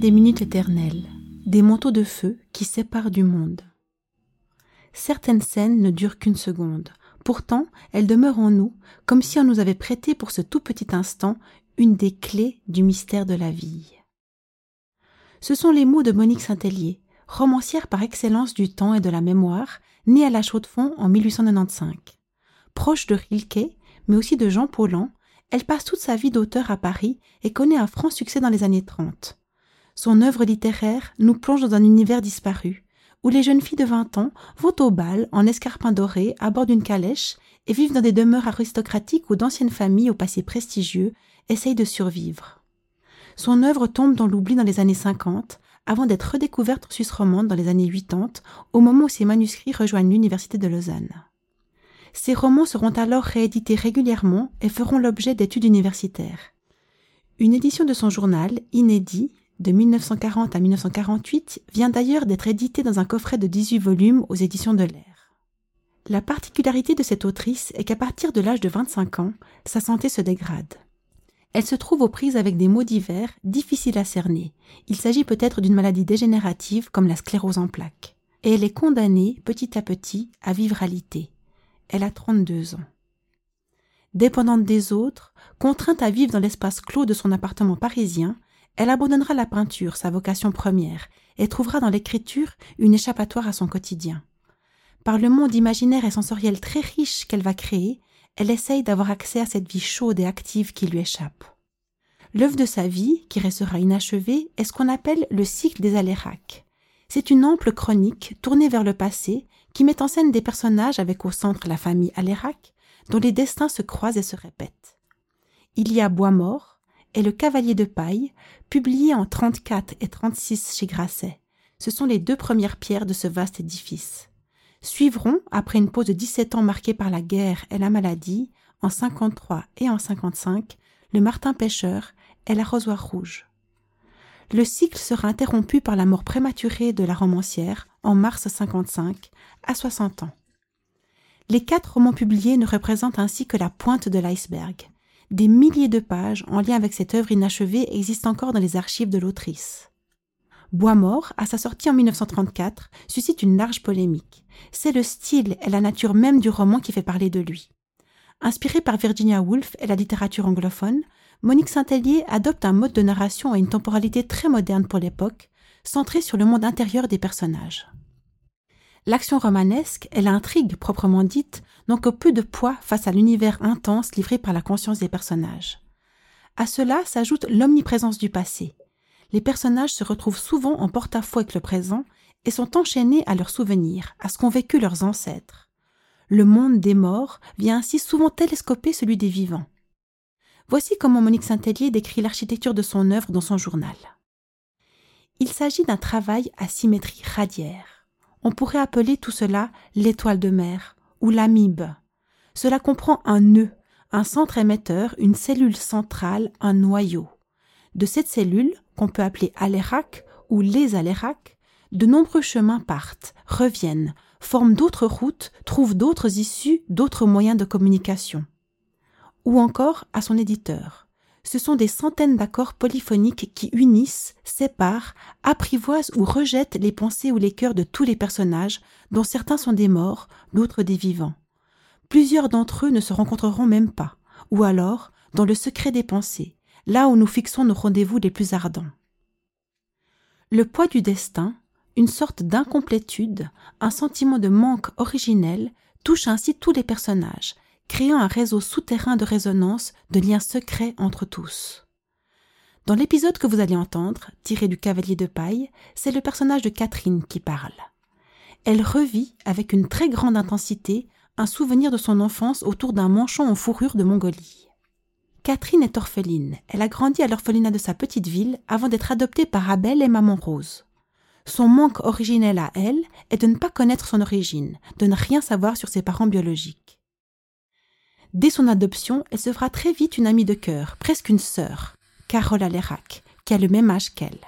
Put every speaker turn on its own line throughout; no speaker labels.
Des minutes éternelles, des manteaux de feu qui séparent du monde. Certaines scènes ne durent qu'une seconde, pourtant elles demeurent en nous comme si on nous avait prêté pour ce tout petit instant une des clés du mystère de la vie. Ce sont les mots de Monique Saint-Hélier, romancière par excellence du temps et de la mémoire, née à la Chaux-de-Fonds en 1895. Proche de Rilke, mais aussi de Jean Paulhan, elle passe toute sa vie d'auteur à Paris et connaît un franc succès dans les années 30. Son œuvre littéraire nous plonge dans un univers disparu, où les jeunes filles de 20 ans vont au bal en escarpins dorés à bord d'une calèche et vivent dans des demeures aristocratiques où d'anciennes familles au passé prestigieux essayent de survivre. Son œuvre tombe dans l'oubli dans les années 50, avant d'être redécouverte en Suisse romande dans les années 80, au moment où ses manuscrits rejoignent l'Université de Lausanne. Ces romans seront alors réédités régulièrement et feront l'objet d'études universitaires. Une édition de son journal, inédit, de 1940 à 1948, vient d'ailleurs d'être éditée dans un coffret de 18 volumes aux éditions de l'Air. La particularité de cette autrice est qu'à partir de l'âge de 25 ans, sa santé se dégrade. Elle se trouve aux prises avec des maux divers difficiles à cerner. Il s'agit peut-être d'une maladie dégénérative comme la sclérose en plaques. Et elle est condamnée, petit à petit, à vivre à l'ité. Elle a 32 ans. Dépendante des autres, contrainte à vivre dans l'espace clos de son appartement parisien, elle abandonnera la peinture, sa vocation première, et trouvera dans l'écriture une échappatoire à son quotidien. Par le monde imaginaire et sensoriel très riche qu'elle va créer, elle essaye d'avoir accès à cette vie chaude et active qui lui échappe. L'œuvre de sa vie, qui restera inachevée, est ce qu'on appelle le cycle des Aléracs. C'est une ample chronique tournée vers le passé qui met en scène des personnages avec au centre la famille Alérac, dont les destins se croisent et se répètent. Il y a Bois mort et Le Cavalier de paille, publié en 34 et 36 chez Grasset. Ce sont les deux premières pierres de ce vaste édifice. Suivront, après une pause de 17 ans marquée par la guerre et la maladie, en 53 et en 55, le Martin pêcheur et l'arrosoir rouge. Le cycle sera interrompu par la mort prématurée de la romancière en mars 55, à 60 ans. Les quatre romans publiés ne représentent ainsi que la pointe de l'iceberg. Des milliers de pages en lien avec cette œuvre inachevée existent encore dans les archives de l'autrice. Bois mort, à sa sortie en 1934, suscite une large polémique. C'est le style et la nature même du roman qui fait parler de lui. Inspirée par Virginia Woolf et la littérature anglophone, Monique Saint-Hélier adopte un mode de narration et une temporalité très moderne pour l'époque, centrée sur le monde intérieur des personnages. L'action romanesque et l'intrigue proprement dite n'ont que peu de poids face à l'univers intense livré par la conscience des personnages. À cela s'ajoute l'omniprésence du passé, les personnages se retrouvent souvent en porte-à-faux avec le présent et sont enchaînés à leurs souvenirs, à ce qu'ont vécu leurs ancêtres. Le monde des morts vient ainsi souvent télescoper celui des vivants. Voici comment Monique Saint-Hélier décrit l'architecture de son œuvre dans son journal. Il s'agit d'un travail à symétrie radiaire. On pourrait appeler tout cela l'étoile de mer ou l'amibe. Cela comprend un nœud, un centre émetteur, une cellule centrale, un noyau. De cette cellule, qu'on peut appeler alérac ou les aléracs, de nombreux chemins partent, reviennent, forment d'autres routes, trouvent d'autres issues, d'autres moyens de communication. Ou encore à son éditeur. Ce sont des centaines d'accords polyphoniques qui unissent, séparent, apprivoisent ou rejettent les pensées ou les cœurs de tous les personnages, dont certains sont des morts, d'autres des vivants. Plusieurs d'entre eux ne se rencontreront même pas, ou alors, dans le secret des pensées, là où nous fixons nos rendez-vous les plus ardents. Le poids du destin, une sorte d'incomplétude, un sentiment de manque originel, touche ainsi tous les personnages, créant un réseau souterrain de résonance, de liens secrets entre tous. Dans l'épisode que vous allez entendre, tiré du Cavalier de paille, c'est le personnage de Catherine qui parle. Elle revit avec une très grande intensité un souvenir de son enfance autour d'un manchon en fourrure de Mongolie. Catherine est orpheline. Elle a grandi à l'orphelinat de sa petite ville avant d'être adoptée par Abel et Maman Rose. Son manque originel à elle est de ne pas connaître son origine, de ne rien savoir sur ses parents biologiques. Dès son adoption, elle se fera très vite une amie de cœur, presque une sœur, Carole Alérac, qui a le même âge qu'elle.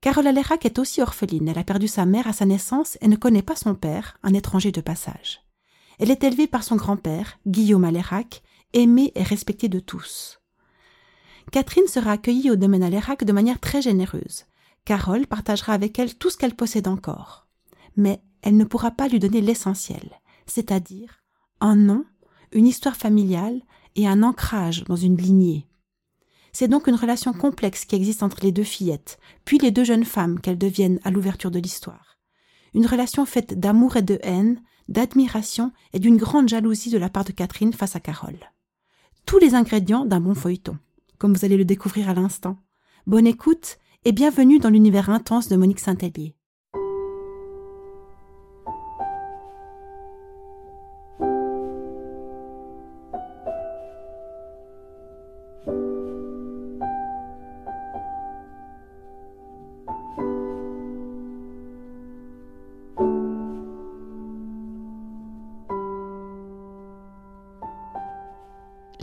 Carole Alérac est aussi orpheline. Elle a perdu sa mère à sa naissance et ne connaît pas son père, un étranger de passage. Elle est élevée par son grand-père, Guillaume Alérac, aimée et respectée de tous. Catherine sera accueillie au domaine Alérac de manière très généreuse. Carole partagera avec elle tout ce qu'elle possède encore. Mais elle ne pourra pas lui donner l'essentiel, c'est-à-dire un nom, une histoire familiale et un ancrage dans une lignée. C'est donc une relation complexe qui existe entre les deux fillettes, puis les deux jeunes femmes qu'elles deviennent à l'ouverture de l'histoire. Une relation faite d'amour et de haine, d'admiration et d'une grande jalousie de la part de Catherine face à Carole. Tous les ingrédients d'un bon feuilleton, comme vous allez le découvrir à l'instant. Bonne écoute et bienvenue dans l'univers intense de Monique Saint-Hélier.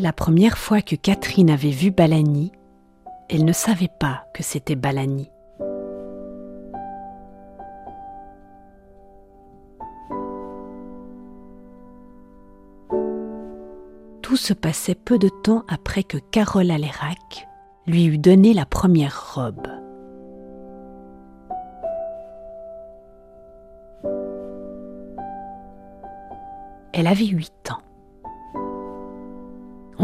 La première fois que Catherine avait vu Balani, elle ne savait pas que c'était Balani. Tout se passait peu de temps après que Carole Alérac lui eut donné la première robe. Elle avait huit ans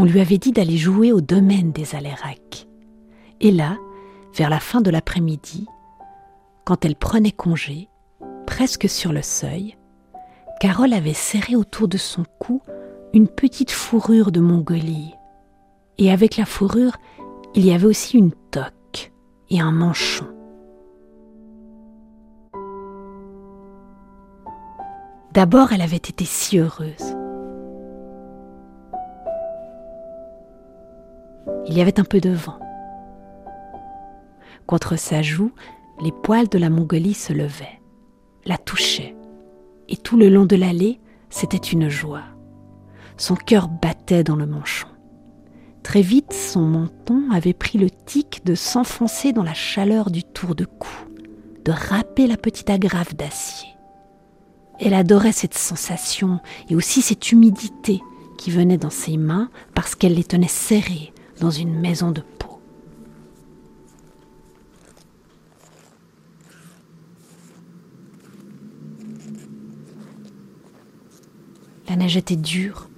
lui avait dit d'aller jouer au domaine des Alérac. Et là, vers la fin de l'après-midi, quand elle prenait congé, presque sur le seuil, Carole avait serré autour de son cou une petite fourrure de Mongolie. Et avec la fourrure, il y avait aussi une toque et un manchon. D'abord, elle avait été si heureuse. Il y avait un peu de vent. Contre sa joue, les poils de la Mongolie se levaient, la touchaient, et tout le long de l'allée, c'était une joie. Son cœur battait dans le manchon. Très vite, son menton avait pris le tic de s'enfoncer dans la chaleur du tour de cou, de râper la petite agrafe d'acier. Elle adorait cette sensation et aussi cette humidité qui venait dans ses mains parce qu'elle les tenait serrées, dans une maison de peau. La neige était dure,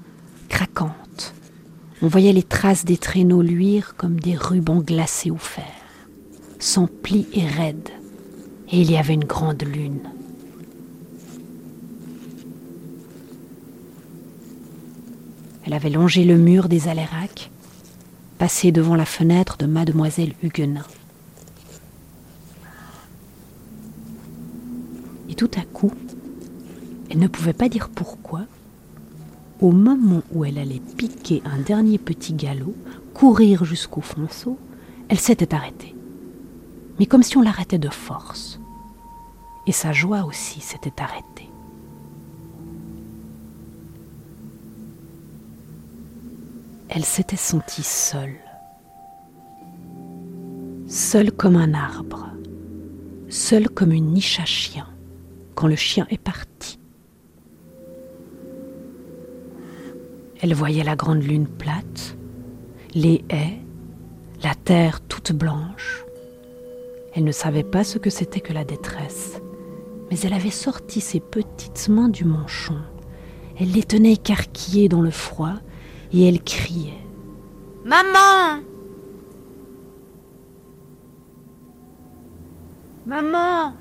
craquante. On voyait les traces des traîneaux luire comme des rubans glacés au fer, sans plis et raides. Et il y avait une grande lune. Elle avait longé le mur des aléracs passer devant la fenêtre de mademoiselle Huguenin. Et tout à coup, elle ne pouvait pas dire pourquoi, au moment où elle allait piquer un dernier petit galop, courir jusqu'au fonceau, elle s'était arrêtée. Mais comme si on l'arrêtait de force. Et sa joie aussi s'était arrêtée. Elle s'était sentie seule. Seule comme un arbre, seule comme une niche à chien quand le chien est parti. Elle voyait la grande lune plate, les haies, la terre toute blanche. Elle ne savait pas ce que c'était que la détresse, mais elle avait sorti ses petites mains du manchon. Elle les tenait écarquillées dans le froid et elle criait Maman Maman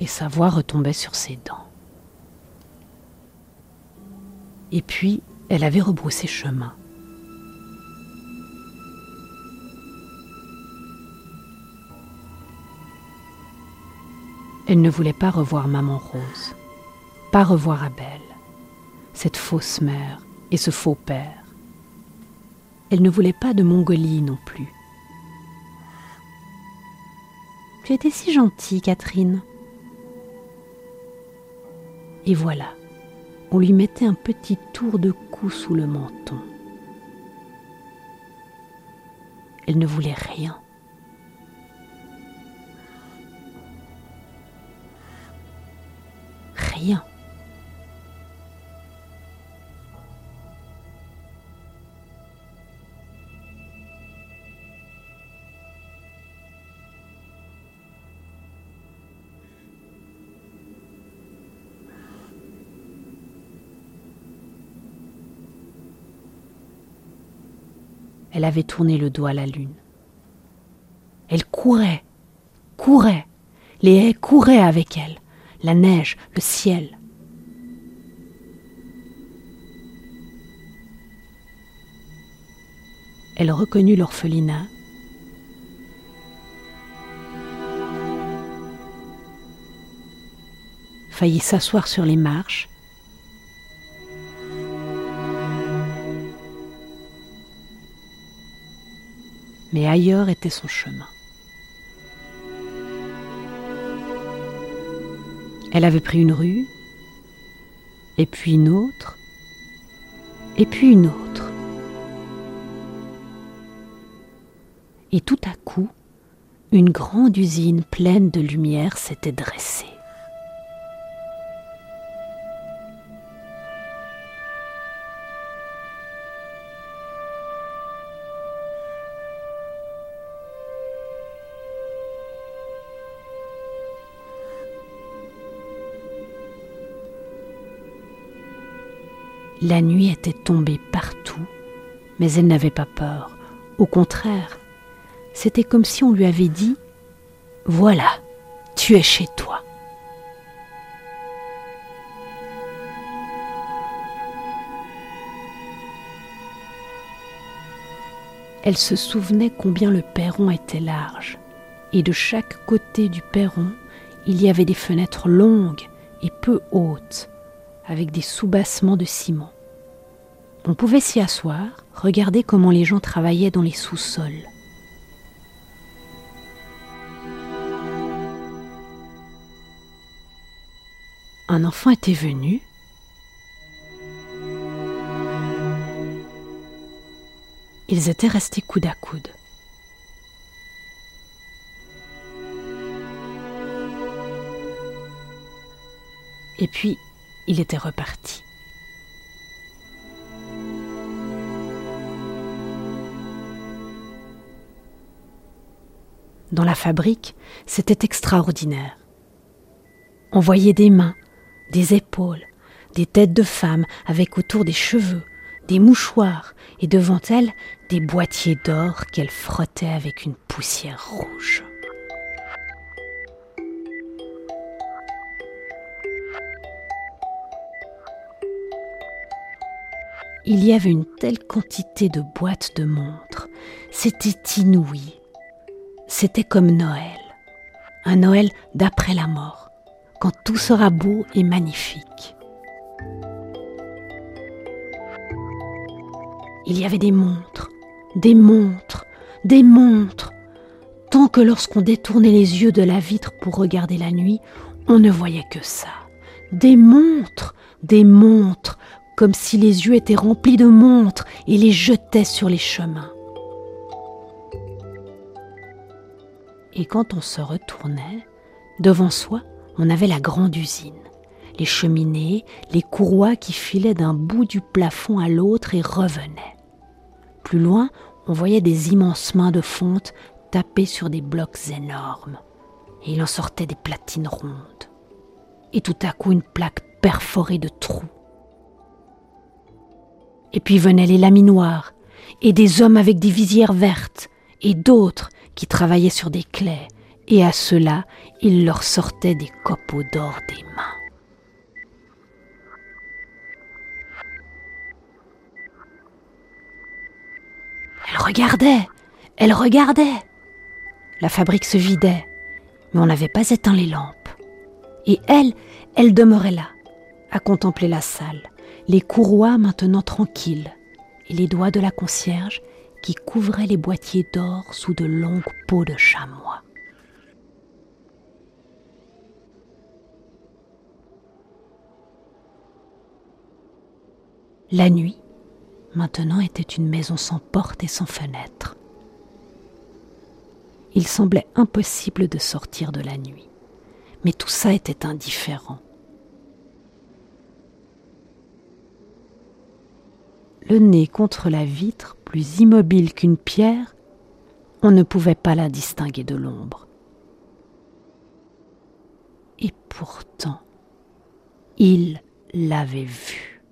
Et sa voix retombait sur ses dents. Et puis, elle avait rebroussé chemin. Elle ne voulait pas revoir maman Rose, pas revoir Abel cette fausse mère et ce faux père. Elle ne voulait pas de Mongolie non plus. Tu étais si gentille, Catherine. Et voilà, on lui mettait un petit tour de cou sous le menton. Elle ne voulait rien. Rien. Elle avait tourné le dos à la lune. Elle courait, courait, les haies couraient avec elle, la neige, le ciel. Elle reconnut l'orphelinat. faillit s'asseoir sur les marches mais ailleurs était son chemin. Elle avait pris une rue, et puis une autre, et puis une autre. Et tout à coup, une grande usine pleine de lumière s'était dressée. La nuit était tombée partout, mais elle n'avait pas peur. Au contraire, c'était comme si on lui avait dit ⁇ Voilà, tu es chez toi ⁇ Elle se souvenait combien le perron était large, et de chaque côté du perron, il y avait des fenêtres longues et peu hautes, avec des soubassements de ciment. On pouvait s'y asseoir, regarder comment les gens travaillaient dans les sous-sols. Un enfant était venu. Ils étaient restés coude à coude. Et puis, il était reparti. dans la fabrique, c'était extraordinaire. On voyait des mains, des épaules, des têtes de femmes avec autour des cheveux, des mouchoirs et devant elles des boîtiers d'or qu'elles frottaient avec une poussière rouge. Il y avait une telle quantité de boîtes de montres, c'était inouï. C'était comme Noël, un Noël d'après la mort, quand tout sera beau et magnifique. Il y avait des montres, des montres, des montres, tant que lorsqu'on détournait les yeux de la vitre pour regarder la nuit, on ne voyait que ça. Des montres, des montres, comme si les yeux étaient remplis de montres et les jetaient sur les chemins. et quand on se retournait, devant soi, on avait la grande usine, les cheminées, les courroies qui filaient d'un bout du plafond à l'autre et revenaient. Plus loin, on voyait des immenses mains de fonte taper sur des blocs énormes, et il en sortait des platines rondes, et tout à coup une plaque perforée de trous. Et puis venaient les laminoirs, et des hommes avec des visières vertes, et d'autres qui travaillaient sur des clés, et à cela il leur sortait des copeaux d'or des mains. Elle regardait, elle regardait. La fabrique se vidait, mais on n'avait pas éteint les lampes. Et elle, elle demeurait là, à contempler la salle, les courroies maintenant tranquilles, et les doigts de la concierge qui couvrait les boîtiers d'or sous de longues peaux de chamois. La nuit, maintenant, était une maison sans porte et sans fenêtre. Il semblait impossible de sortir de la nuit, mais tout ça était indifférent. Le nez contre la vitre, plus immobile qu'une pierre, on ne pouvait pas la distinguer de l'ombre. Et pourtant, il l'avait vue.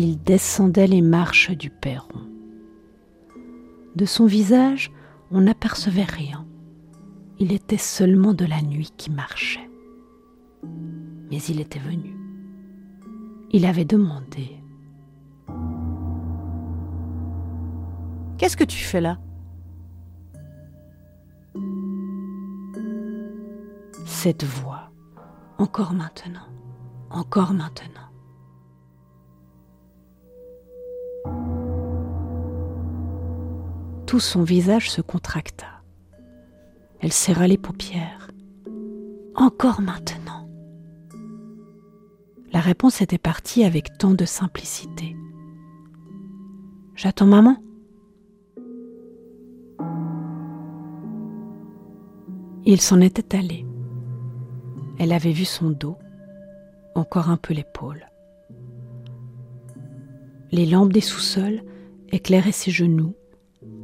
Il descendait les marches du perron. De son visage, on n'apercevait rien. Il était seulement de la nuit qui marchait. Mais il était venu. Il avait demandé.
Qu'est-ce que tu fais là?
Cette voix, encore maintenant, encore maintenant. Tout son visage se contracta. Elle serra les paupières. Encore maintenant. La réponse était partie avec tant de simplicité. J'attends maman. Il s'en était allé. Elle avait vu son dos, encore un peu l'épaule. Les lampes des sous-sols éclairaient ses genoux,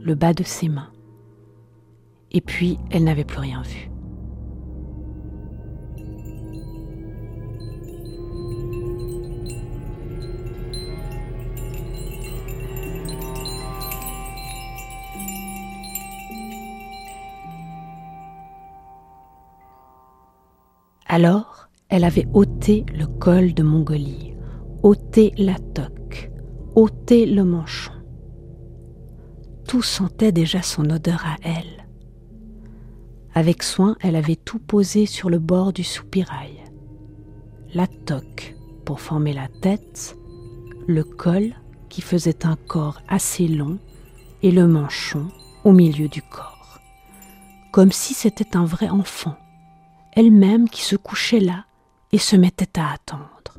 le bas de ses mains. Et puis, elle n'avait plus rien vu. Alors, elle avait ôté le col de Mongolie, ôté la toque, ôté le manchon. Tout sentait déjà son odeur à elle. Avec soin, elle avait tout posé sur le bord du soupirail. La toque pour former la tête, le col qui faisait un corps assez long et le manchon au milieu du corps, comme si c'était un vrai enfant elle-même qui se couchait là et se mettait à attendre.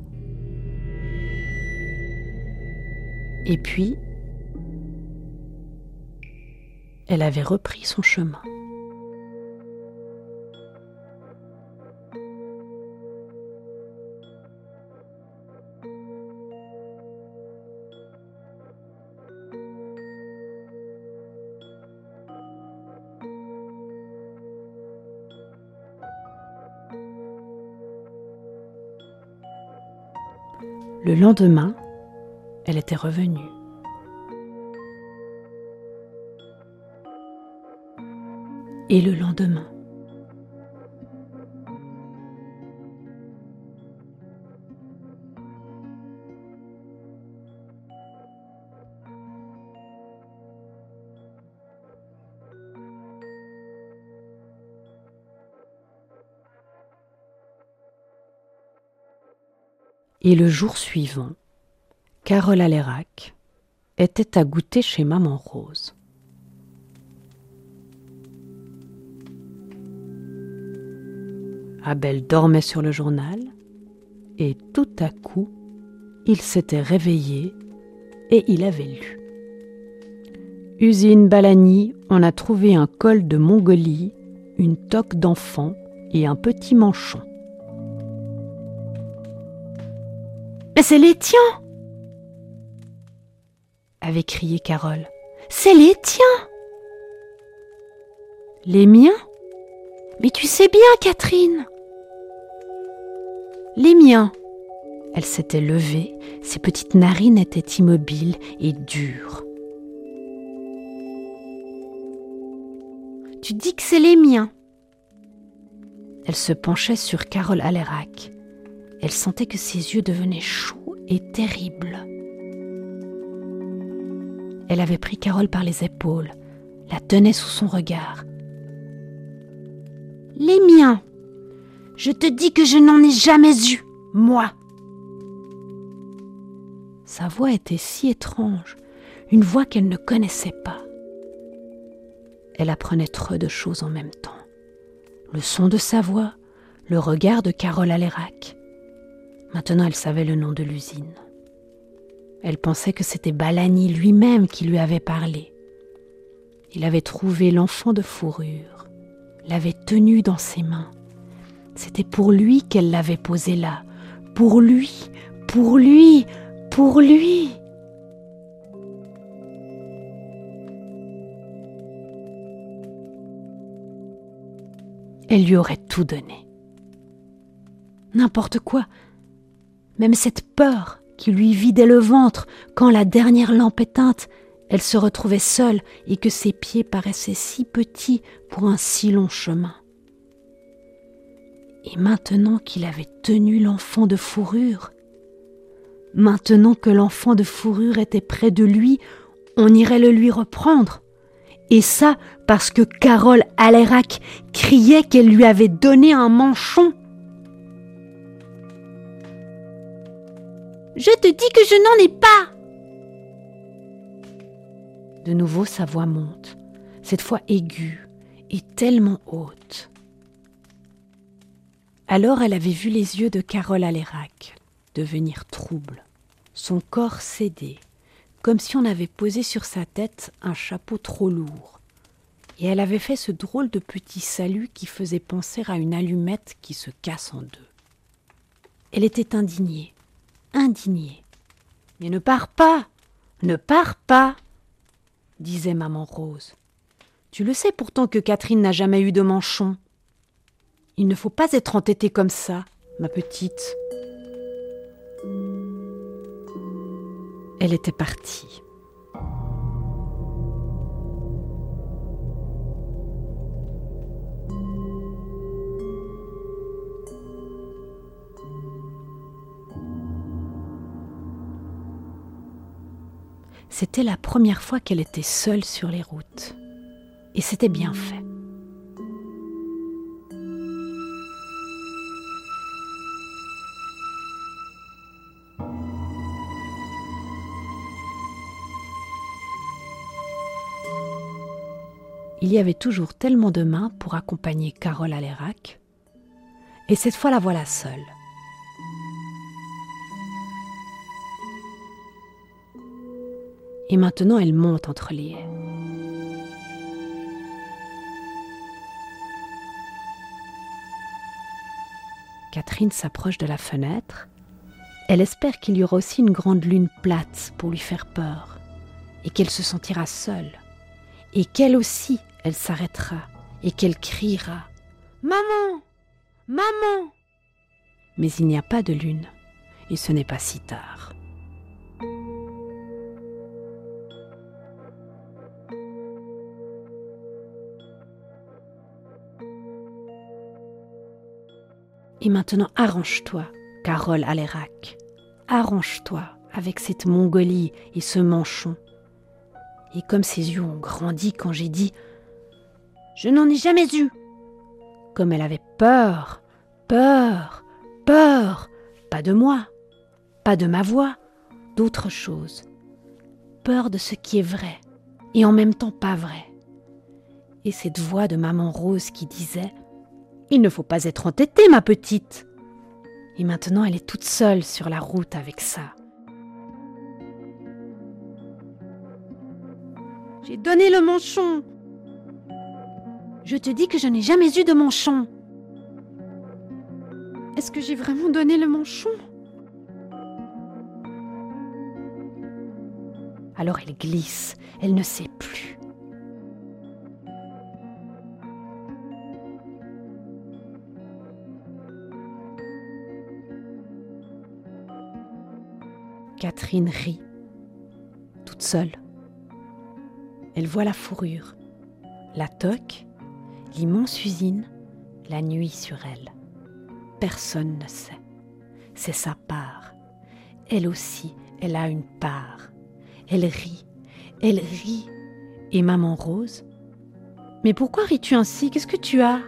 Et puis, elle avait repris son chemin. Le lendemain, elle était revenue. Et le lendemain. Et le jour suivant, Carole Alérac était à goûter chez Maman Rose. Abel dormait sur le journal et tout à coup, il s'était réveillé et il avait lu. Usine Balani, on a trouvé un col de Mongolie, une toque d'enfant et un petit manchon.
Mais c'est les tiens
avait crié Carole.
C'est les tiens
Les miens?
Mais tu sais bien, Catherine
Les miens Elle s'était levée, ses petites narines étaient immobiles et dures.
Tu dis que c'est les miens
Elle se penchait sur Carole Alérac. Elle sentait que ses yeux devenaient chauds et terribles. Elle avait pris Carole par les épaules, la tenait sous son regard.
Les miens. Je te dis que je n'en ai jamais eu, moi.
Sa voix était si étrange, une voix qu'elle ne connaissait pas. Elle apprenait trop de choses en même temps. Le son de sa voix, le regard de Carole Alérac, Maintenant, elle savait le nom de l'usine. Elle pensait que c'était Balani lui-même qui lui avait parlé. Il avait trouvé l'enfant de fourrure, l'avait tenu dans ses mains. C'était pour lui qu'elle l'avait posé là. Pour lui, pour lui, pour lui. Elle lui aurait tout donné. N'importe quoi, même cette peur qui lui vidait le ventre quand la dernière lampe éteinte, elle se retrouvait seule et que ses pieds paraissaient si petits pour un si long chemin. Et maintenant qu'il avait tenu l'enfant de fourrure, maintenant que l'enfant de fourrure était près de lui, on irait le lui reprendre. Et ça parce que Carole Alérac criait qu'elle lui avait donné un manchon.
Je te dis que je n'en ai pas.
De nouveau sa voix monte, cette fois aiguë et tellement haute. Alors elle avait vu les yeux de Carole Alérac devenir troubles, son corps céder, comme si on avait posé sur sa tête un chapeau trop lourd. Et elle avait fait ce drôle de petit salut qui faisait penser à une allumette qui se casse en deux. Elle était indignée, indignée. Mais ne pars pas, ne pars pas, disait maman Rose. Tu le sais pourtant que Catherine n'a jamais eu de manchon. Il ne faut pas être entêtée comme ça, ma petite. Elle était partie. C'était la première fois qu'elle était seule sur les routes. Et c'était bien fait. Il y avait toujours tellement de mains pour accompagner Carole à l'Erac, et cette fois la voilà seule. Et maintenant elle monte entre les haies. Catherine s'approche de la fenêtre. Elle espère qu'il y aura aussi une grande lune plate pour lui faire peur, et qu'elle se sentira seule, et qu'elle aussi elle s'arrêtera et qu'elle criera Maman Maman Mais il n'y a pas de lune, et ce n'est pas si tard. Et maintenant arrange-toi, Carole Alérac. Arrange-toi avec cette Mongolie et ce manchon. Et comme ses yeux ont grandi quand j'ai dit
je n'en ai jamais eu.
Comme elle avait peur, peur, peur, pas de moi, pas de ma voix, d'autre chose. Peur de ce qui est vrai et en même temps pas vrai. Et cette voix de maman Rose qui disait Il ne faut pas être entêtée, ma petite. Et maintenant elle est toute seule sur la route avec ça.
J'ai donné le manchon, je te dis que je n'ai jamais eu de manchon. Est-ce que j'ai vraiment donné le manchon?
Alors elle glisse, elle ne sait plus. Catherine rit, toute seule. Elle voit la fourrure, la toque l'immense usine, la nuit sur elle. Personne ne sait. C'est sa part. Elle aussi, elle a une part. Elle rit, elle rit. Et maman Rose Mais pourquoi ris-tu ainsi? Qu'est-ce que tu as?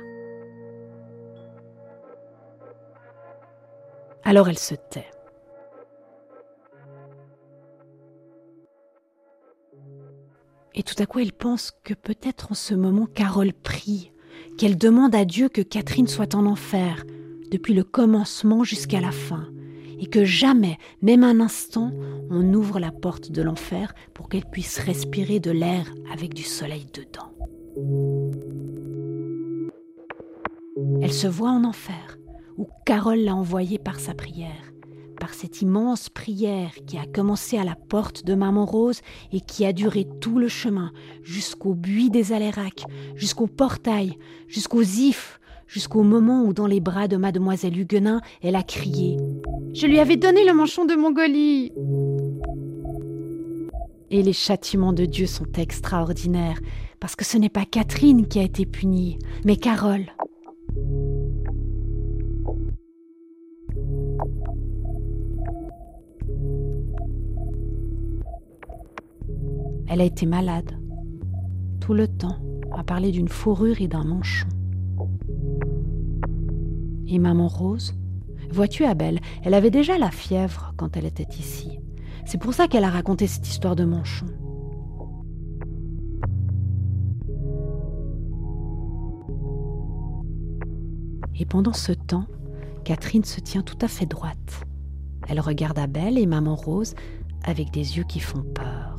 Alors elle se tait. Et tout à coup, elle pense que peut-être en ce moment, Carole prie, qu'elle demande à Dieu que Catherine soit en enfer, depuis le commencement jusqu'à la fin, et que jamais, même un instant, on ouvre la porte de l'enfer pour qu'elle puisse respirer de l'air avec du soleil dedans. Elle se voit en enfer, où Carole l'a envoyée par sa prière, par cette immense prière qui a commencé à la porte de Maman Rose et qui a duré tout le chemin, jusqu'au buis des Aléracs, jusqu'au portail, jusqu'aux ifs, jusqu'au moment où dans les bras de mademoiselle Huguenin, elle a crié
Je lui avais donné le manchon de Mongolie.
Et les châtiments de Dieu sont extraordinaires, parce que ce n'est pas Catherine qui a été punie, mais Carole. Elle a été malade, tout le temps, à parler d'une fourrure et d'un manchon. Et maman Rose Vois-tu, Abel, elle avait déjà la fièvre quand elle était ici. C'est pour ça qu'elle a raconté cette histoire de manchon. Et pendant ce temps, Catherine se tient tout à fait droite. Elle regarde Abel et Maman Rose avec des yeux qui font peur.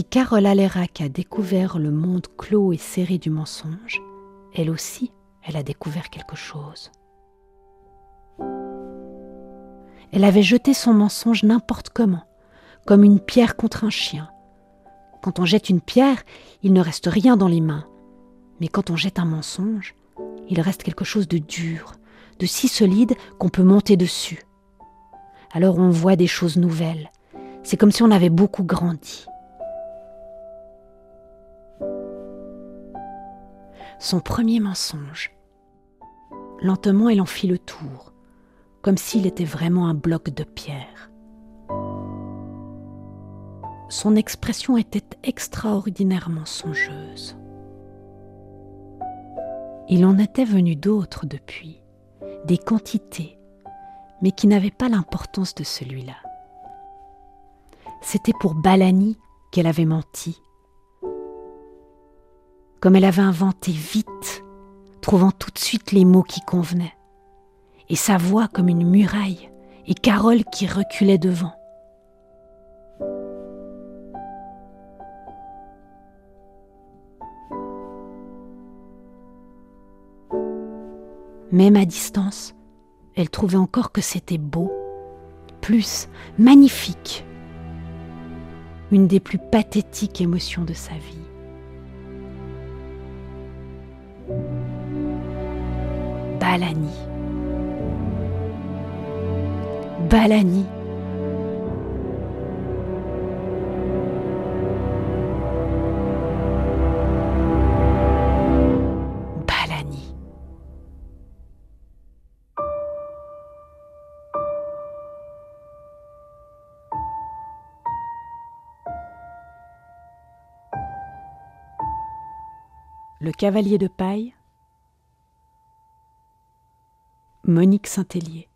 Si Carole Alérac a découvert le monde clos et serré du mensonge, elle aussi, elle a découvert quelque chose. Elle avait jeté son mensonge n'importe comment, comme une pierre contre un chien. Quand on jette une pierre, il ne reste rien dans les mains. Mais quand on jette un mensonge, il reste quelque chose de dur, de si solide qu'on peut monter dessus. Alors on voit des choses nouvelles. C'est comme si on avait beaucoup grandi. Son premier mensonge. Lentement, elle en fit le tour, comme s'il était vraiment un bloc de pierre. Son expression était extraordinairement songeuse. Il en était venu d'autres depuis, des quantités, mais qui n'avaient pas l'importance de celui-là. C'était pour Balani qu'elle avait menti, comme elle avait inventé vite, trouvant tout de suite les mots qui convenaient, et sa voix comme une muraille, et Carole qui reculait devant. Même à distance, elle trouvait encore que c'était beau, plus magnifique, une des plus pathétiques émotions de sa vie. Balani. Balani. Balani. Le cavalier de paille Monique Saint-Hélier.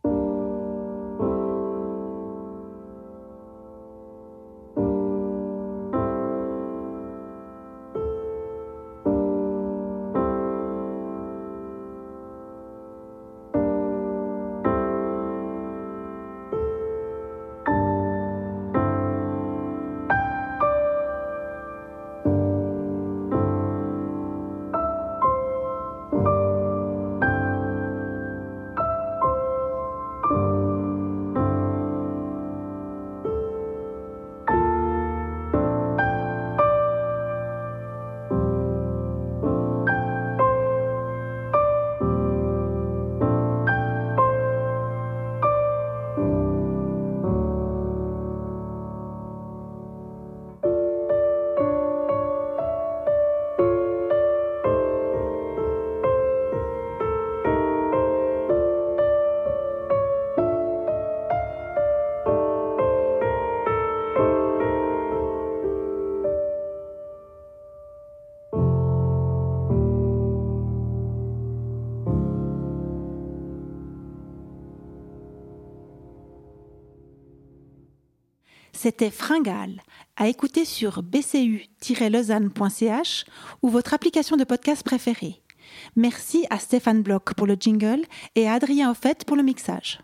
C'était Fringale, à écouter sur bcu-lausanne.ch ou votre application de podcast préférée. Merci à Stéphane Bloch pour le jingle et à Adrien Offet pour le mixage.